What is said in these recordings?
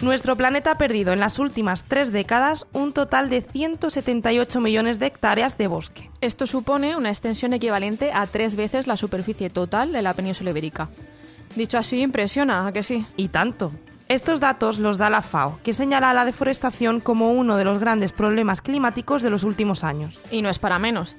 Nuestro planeta ha perdido en las últimas tres décadas un total de 178 millones de hectáreas de bosque. Esto supone una extensión equivalente a tres veces la superficie total de la península ibérica. Dicho así, impresiona, ¿a que sí? Y tanto. Estos datos los da la FAO, que señala la deforestación como uno de los grandes problemas climáticos de los últimos años. Y no es para menos.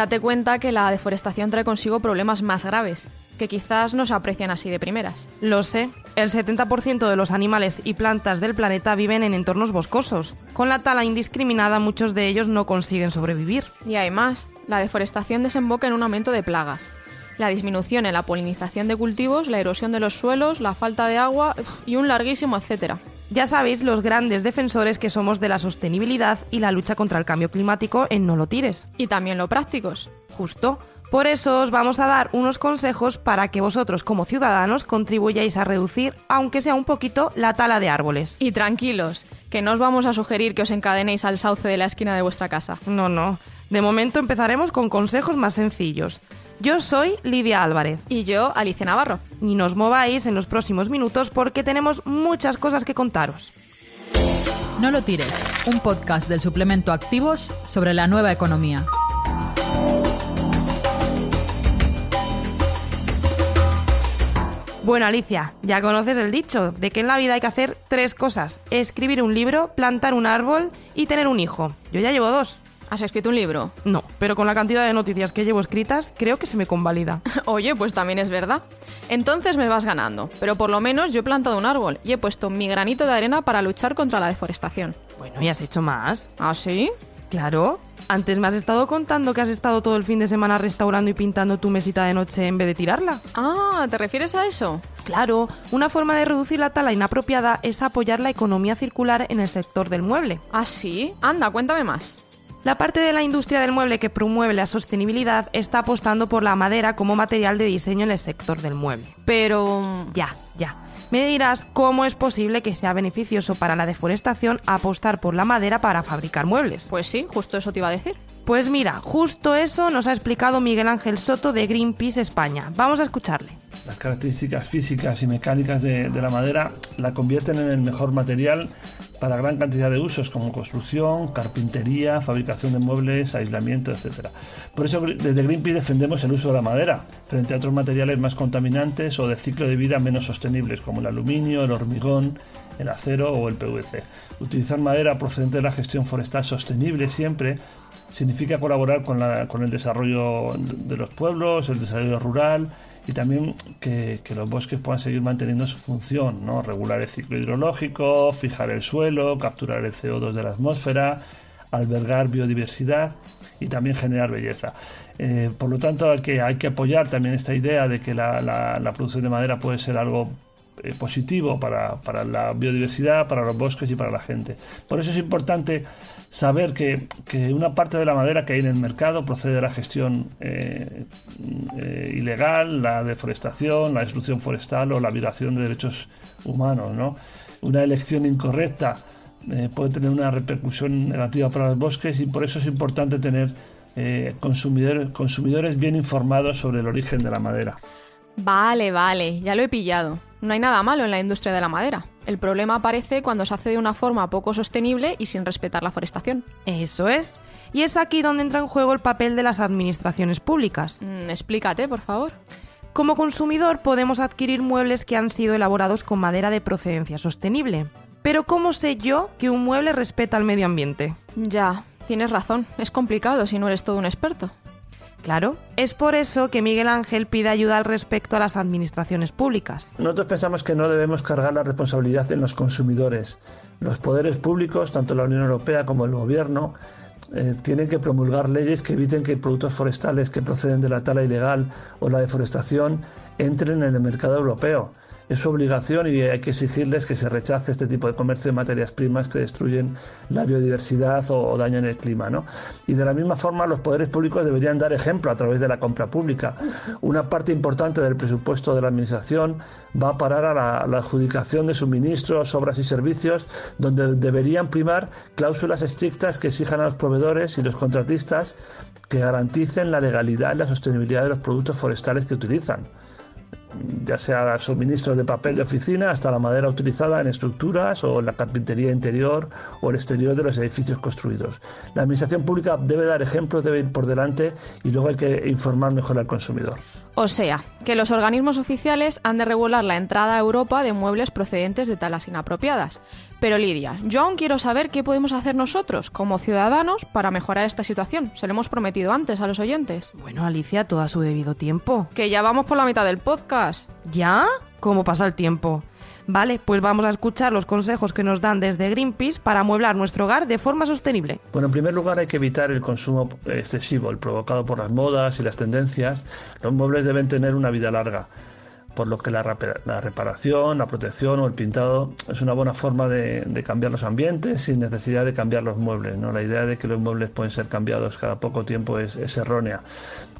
Date cuenta que la deforestación trae consigo problemas más graves, que quizás no se aprecian así de primeras. Lo sé, el 70% de los animales y plantas del planeta viven en entornos boscosos. Con la tala indiscriminada muchos de ellos no consiguen sobrevivir. Y hay más, la deforestación desemboca en un aumento de plagas. La disminución en la polinización de cultivos, la erosión de los suelos, la falta de agua y un larguísimo etcétera. Ya sabéis los grandes defensores que somos de la sostenibilidad y la lucha contra el cambio climático en No lo tires. Y también lo prácticos. Justo. Por eso os vamos a dar unos consejos para que vosotros como ciudadanos contribuyáis a reducir, aunque sea un poquito, la tala de árboles. Y tranquilos, que no os vamos a sugerir que os encadenéis al sauce de la esquina de vuestra casa. No, no. De momento empezaremos con consejos más sencillos. Yo soy Lidia Álvarez. Y yo, Alicia Navarro. Ni nos mováis en los próximos minutos porque tenemos muchas cosas que contaros. No lo tires, un podcast del suplemento Activos sobre la nueva economía. Bueno, Alicia, ya conoces el dicho de que en la vida hay que hacer tres cosas. Escribir un libro, plantar un árbol y tener un hijo. Yo ya llevo dos. ¿Has escrito un libro? No, pero con la cantidad de noticias que llevo escritas, creo que se me convalida. Oye, pues también es verdad. Entonces me vas ganando, pero por lo menos yo he plantado un árbol y he puesto mi granito de arena para luchar contra la deforestación. Bueno, ¿y has hecho más? ¿Ah, sí? Claro. Antes me has estado contando que has estado todo el fin de semana restaurando y pintando tu mesita de noche en vez de tirarla. Ah, ¿te refieres a eso? Claro, una forma de reducir la tala inapropiada es apoyar la economía circular en el sector del mueble. ¿Ah, sí? Anda, cuéntame más. La parte de la industria del mueble que promueve la sostenibilidad está apostando por la madera como material de diseño en el sector del mueble. Pero... Ya, ya. Me dirás cómo es posible que sea beneficioso para la deforestación apostar por la madera para fabricar muebles. Pues sí, justo eso te iba a decir. Pues mira, justo eso nos ha explicado Miguel Ángel Soto de Greenpeace España. Vamos a escucharle. Las características físicas y mecánicas de, la madera la convierten en el mejor material para gran cantidad de usos como construcción, carpintería, fabricación de muebles, aislamiento, etc. Por eso desde Greenpeace defendemos el uso de la madera frente a otros materiales más contaminantes o de ciclo de vida menos sostenibles como el aluminio, el hormigón, el acero o el PVC. Utilizar madera procedente de la gestión forestal sostenible siempre significa colaborar con, la, con el desarrollo de los pueblos, el desarrollo rural y también que, los bosques puedan seguir manteniendo su función, ¿no? regular el ciclo hidrológico, fijar el suelo, capturar el CO2 de la atmósfera, albergar biodiversidad y también generar belleza. Eh, por lo tanto, hay que, hay que apoyar también esta idea de que la, la, la producción de madera puede ser algo eh, positivo para, para, la biodiversidad, para los bosques y para la gente. Por eso es importante saber que, que, una parte de la madera que hay en el mercado procede de la gestión eh, eh, ilegal, la deforestación, la destrucción forestal o la violación de derechos humanos. ¿no? Una elección incorrecta puede tener una repercusión negativa para los bosques y por eso es importante tener consumidores, consumidores bien informados sobre el origen de la madera. Vale, vale, ya lo he pillado. No hay nada malo en la industria de la madera. El problema aparece cuando se hace de una forma poco sostenible y sin respetar la forestación. Eso es. Y es aquí donde entra en juego el papel de las administraciones públicas. Mm, explícate, por favor. Como consumidor podemos adquirir muebles que han sido elaborados con madera de procedencia sostenible. Pero ¿cómo sé yo que un mueble respeta el medio ambiente? Ya, tienes razón. Es complicado si no eres todo un experto. Claro, es por eso que Miguel Ángel pide ayuda al respecto a las administraciones públicas. Nosotros pensamos que no debemos cargar la responsabilidad en los consumidores. Los poderes públicos, tanto la Unión Europea como el Gobierno, eh, tienen que promulgar leyes que eviten que productos forestales que proceden de la tala ilegal o la deforestación entren en el mercado europeo es su obligación y hay que exigirles que se rechace este tipo de comercio de materias primas que destruyen la biodiversidad o, dañan el clima. ¿no? Y de la misma forma los poderes públicos deberían dar ejemplo a través de la compra pública. Una parte importante del presupuesto de la Administración va a parar a la adjudicación de suministros, obras y servicios, donde deberían primar cláusulas estrictas que exijan a los proveedores y los contratistas que garanticen la legalidad y la sostenibilidad de los productos forestales que utilizan ya sea suministros de papel de oficina hasta la madera utilizada en estructuras o en la carpintería interior o el exterior de los edificios construidos. La administración pública debe dar ejemplo, debe ir por delante y luego hay que informar mejor al consumidor. O sea, que los organismos oficiales han de regular la entrada a Europa de muebles procedentes de talas inapropiadas. Pero Lidia, yo aún quiero saber qué podemos hacer nosotros, como ciudadanos, para mejorar esta situación. Se lo hemos prometido antes a los oyentes. Bueno, Alicia, todo a su debido tiempo. Que ya vamos por la mitad del podcast. ¿Ya? ¿Cómo pasa el tiempo? Vale, pues vamos a escuchar los consejos que nos dan desde Greenpeace para amueblar nuestro hogar de forma sostenible. Bueno, en primer lugar hay que evitar el consumo excesivo, el provocado por las modas y las tendencias. Los muebles deben tener una vida larga por lo que la, reparación, la protección o el pintado es una buena forma de, cambiar los ambientes sin necesidad de cambiar los muebles. ¿no? La idea de que los muebles pueden ser cambiados cada poco tiempo es, errónea.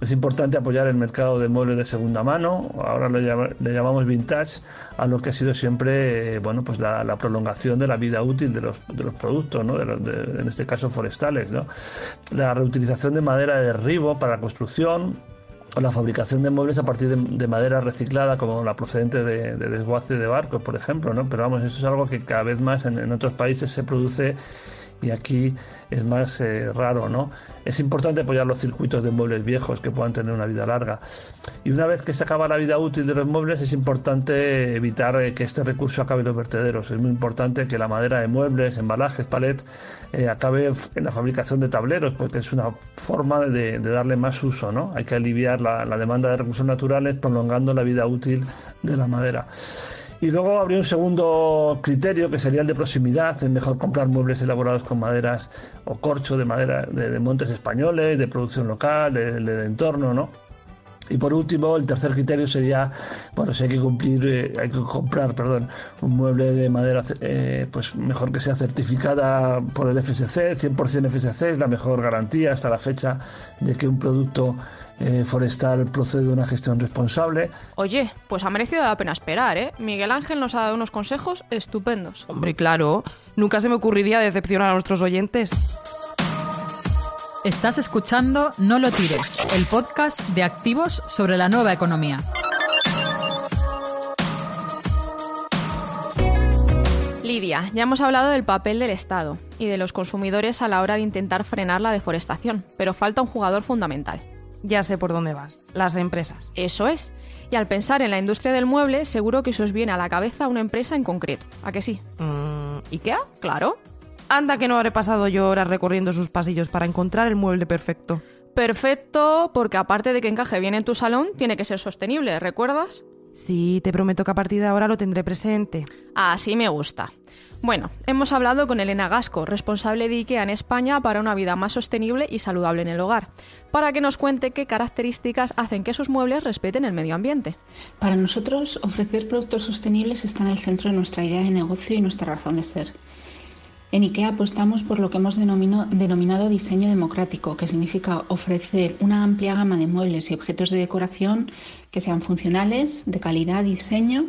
Es importante apoyar el mercado de muebles de segunda mano, ahora le, llamamos vintage, a lo que ha sido siempre bueno, pues la, prolongación de la vida útil de los, de los productos, ¿no? en este caso forestales. ¿no? La reutilización de madera de derribo para la construcción, la fabricación de muebles a partir de, madera reciclada, como la procedente de, desguace de barcos, por ejemplo, ¿no? Pero vamos, eso es algo que cada vez más en otros países se produce y aquí es más eh, raro, ¿no? Es importante apoyar los circuitos de muebles viejos que puedan tener una vida larga. Y una vez que se acaba la vida útil de los muebles, es importante evitar eh, que este recurso acabe en los vertederos. Es muy importante que la madera de muebles, embalajes, palet, eh, acabe en la fabricación de tableros, porque es una forma de, darle más uso, ¿no? Hay que aliviar la demanda de recursos naturales prolongando la vida útil de la madera. Y luego habría un segundo criterio que sería el de proximidad. Es mejor comprar muebles elaborados con maderas o corcho de madera de, montes españoles, de producción local, de, entorno, ¿no? Y por último, el tercer criterio sería, bueno, si hay que cumplir, eh, hay que comprar, perdón, un mueble de madera, eh, pues mejor que sea certificada por el FSC, 100% FSC es la mejor garantía hasta la fecha de que un producto eh, forestal procede de una gestión responsable. Oye, pues ha merecido la pena esperar, ¿eh? Miguel Ángel nos ha dado unos consejos estupendos. Hombre, claro, nunca se me ocurriría decepcionar a nuestros oyentes. Estás escuchando No lo tires, el podcast de activos sobre la nueva economía. Lidia, ya hemos hablado del papel del Estado y de los consumidores a la hora de intentar frenar la deforestación, pero falta un jugador fundamental. Ya sé por dónde vas. Las empresas. Eso es. Y al pensar en la industria del mueble, seguro que se os viene a la cabeza una empresa en concreto. ¿A que sí? Mm, ¿Ikea? Claro. Anda que no habré pasado yo horas recorriendo sus pasillos para encontrar el mueble perfecto. Perfecto, porque aparte de que encaje bien en tu salón, tiene que ser sostenible, ¿recuerdas? Sí, te prometo que a partir de ahora lo tendré presente. Así me gusta. Bueno, hemos hablado con Elena Gasco, responsable de IKEA en España para una vida más sostenible y saludable en el hogar, para que nos cuente qué características hacen que sus muebles respeten el medio ambiente. Para nosotros, ofrecer productos sostenibles está en el centro de nuestra idea de negocio y nuestra razón de ser. En IKEA apostamos por lo que hemos denominado diseño democrático, que significa ofrecer una amplia gama de muebles y objetos de decoración que sean funcionales, de calidad diseño,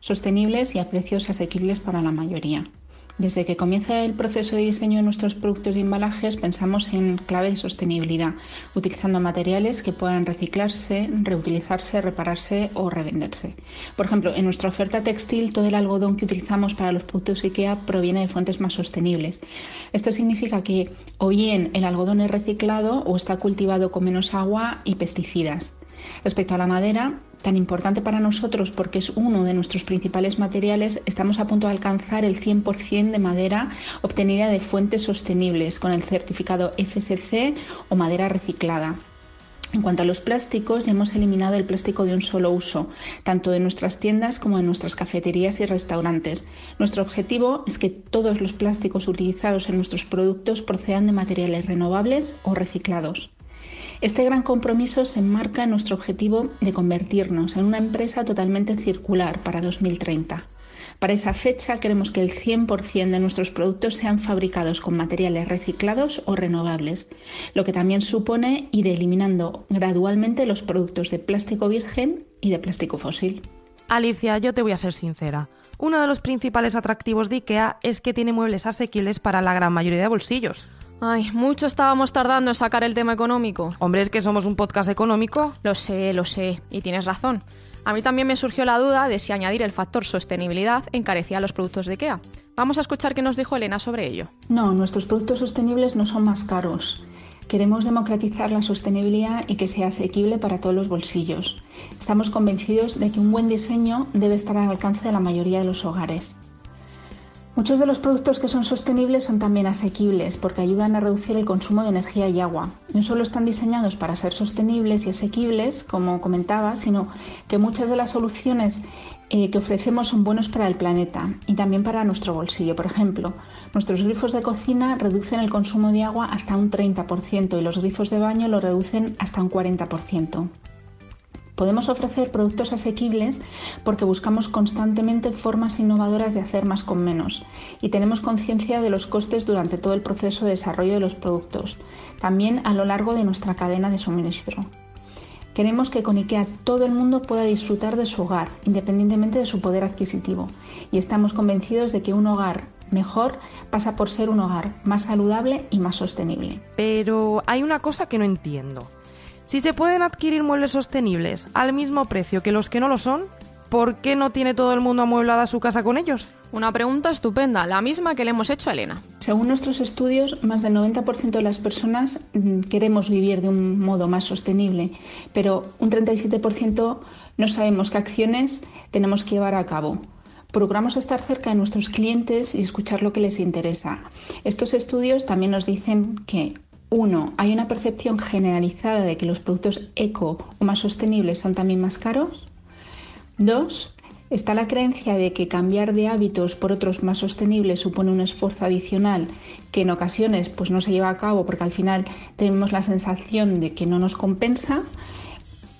sostenibles y a precios asequibles para la mayoría. Desde que comienza el proceso de diseño de nuestros productos y embalajes pensamos en clave de sostenibilidad, utilizando materiales que puedan reciclarse, reutilizarse, repararse o revenderse. Por ejemplo, en nuestra oferta textil todo el algodón que utilizamos para los productos IKEA proviene de fuentes más sostenibles. Esto significa que o bien el algodón es reciclado o está cultivado con menos agua y pesticidas. Respecto a la madera, tan importante para nosotros porque es uno de nuestros principales materiales, estamos a punto de alcanzar el 100% de madera obtenida de fuentes sostenibles con el certificado FSC o madera reciclada. En cuanto a los plásticos, ya hemos eliminado el plástico de un solo uso, tanto de nuestras tiendas como de nuestras cafeterías y restaurantes. Nuestro objetivo es que todos los plásticos utilizados en nuestros productos procedan de materiales renovables o reciclados. Este gran compromiso se enmarca en nuestro objetivo de convertirnos en una empresa totalmente circular para 2030. Para esa fecha queremos que el 100% de nuestros productos sean fabricados con materiales reciclados o renovables, lo que también supone ir eliminando gradualmente los productos de plástico virgen y de plástico fósil. Alicia, yo te voy a ser sincera. Uno de los principales atractivos de IKEA es que tiene muebles asequibles para la gran mayoría de bolsillos. Ay, mucho estábamos tardando en sacar el tema económico. Hombre, es que somos un podcast económico. Lo sé, lo sé, y tienes razón. A mí también me surgió la duda de si añadir el factor sostenibilidad encarecía los productos de IKEA. Vamos a escuchar qué nos dijo Elena sobre ello. No, nuestros productos sostenibles no son más caros. Queremos democratizar la sostenibilidad y que sea asequible para todos los bolsillos. Estamos convencidos de que un buen diseño debe estar al alcance de la mayoría de los hogares. Muchos de los productos que son sostenibles son también asequibles porque ayudan a reducir el consumo de energía y agua. No solo están diseñados para ser sostenibles y asequibles, como comentaba, sino que muchas de las soluciones eh, que ofrecemos son buenos para el planeta y también para nuestro bolsillo. Por ejemplo, nuestros grifos de cocina reducen el consumo de agua hasta un 30% y los grifos de baño lo reducen hasta un 40%. Podemos ofrecer productos asequibles porque buscamos constantemente formas innovadoras de hacer más con menos y tenemos conciencia de los costes durante todo el proceso de desarrollo de los productos, también a lo largo de nuestra cadena de suministro. Queremos que con IKEA todo el mundo pueda disfrutar de su hogar, independientemente de su poder adquisitivo, y estamos convencidos de que un hogar mejor pasa por ser un hogar más saludable y más sostenible. Pero hay una cosa que no entiendo. Si se pueden adquirir muebles sostenibles al mismo precio que los que no lo son, ¿por qué no tiene todo el mundo amueblada su casa con ellos? Una pregunta estupenda, la misma que le hemos hecho a Elena. Según nuestros estudios, más del 90% de las personas mm, queremos vivir de un modo más sostenible, pero un 37% no sabemos qué acciones tenemos que llevar a cabo. Procuramos estar cerca de nuestros clientes y escuchar lo que les interesa. Estos estudios también nos dicen que uno, hay una percepción generalizada de que los productos eco o más sostenibles son también más caros. Dos, está la creencia de que cambiar de hábitos por otros más sostenibles supone un esfuerzo adicional que en ocasiones pues no se lleva a cabo porque al final tenemos la sensación de que no nos compensa.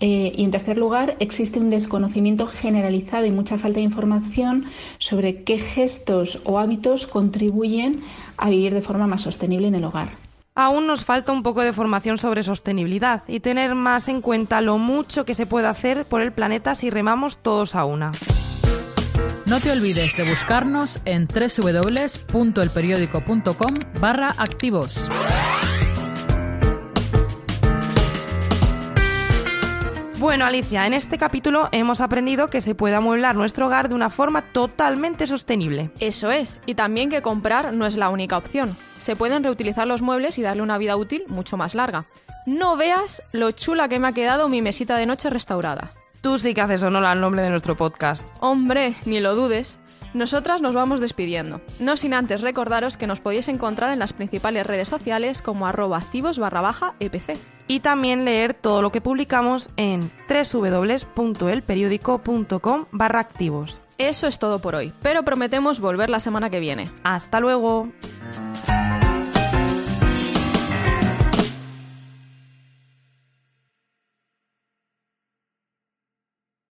Eh, y en tercer lugar, existe un desconocimiento generalizado y mucha falta de información sobre qué gestos o hábitos contribuyen a vivir de forma más sostenible en el hogar. Aún nos falta un poco de formación sobre sostenibilidad y tener más en cuenta lo mucho que se puede hacer por el planeta si remamos todos a una. No te olvides de buscarnos en www.elperiódico.com barra activos. Bueno, Alicia, en este capítulo hemos aprendido que se puede amueblar nuestro hogar de una forma totalmente sostenible. Eso es, y también que comprar no es la única opción. Se pueden reutilizar los muebles y darle una vida útil mucho más larga. No veas lo chula que me ha quedado mi mesita de noche restaurada. Tú sí que haces honor al nombre de nuestro podcast. Hombre, ni lo dudes. Nosotras nos vamos despidiendo, no sin antes recordaros que nos podéis encontrar en las principales redes sociales como arroba activos barra baja EPC. Y también leer todo lo que publicamos en www.elperiódico.com barra activos. Eso es todo por hoy, pero prometemos volver la semana que viene. Hasta luego.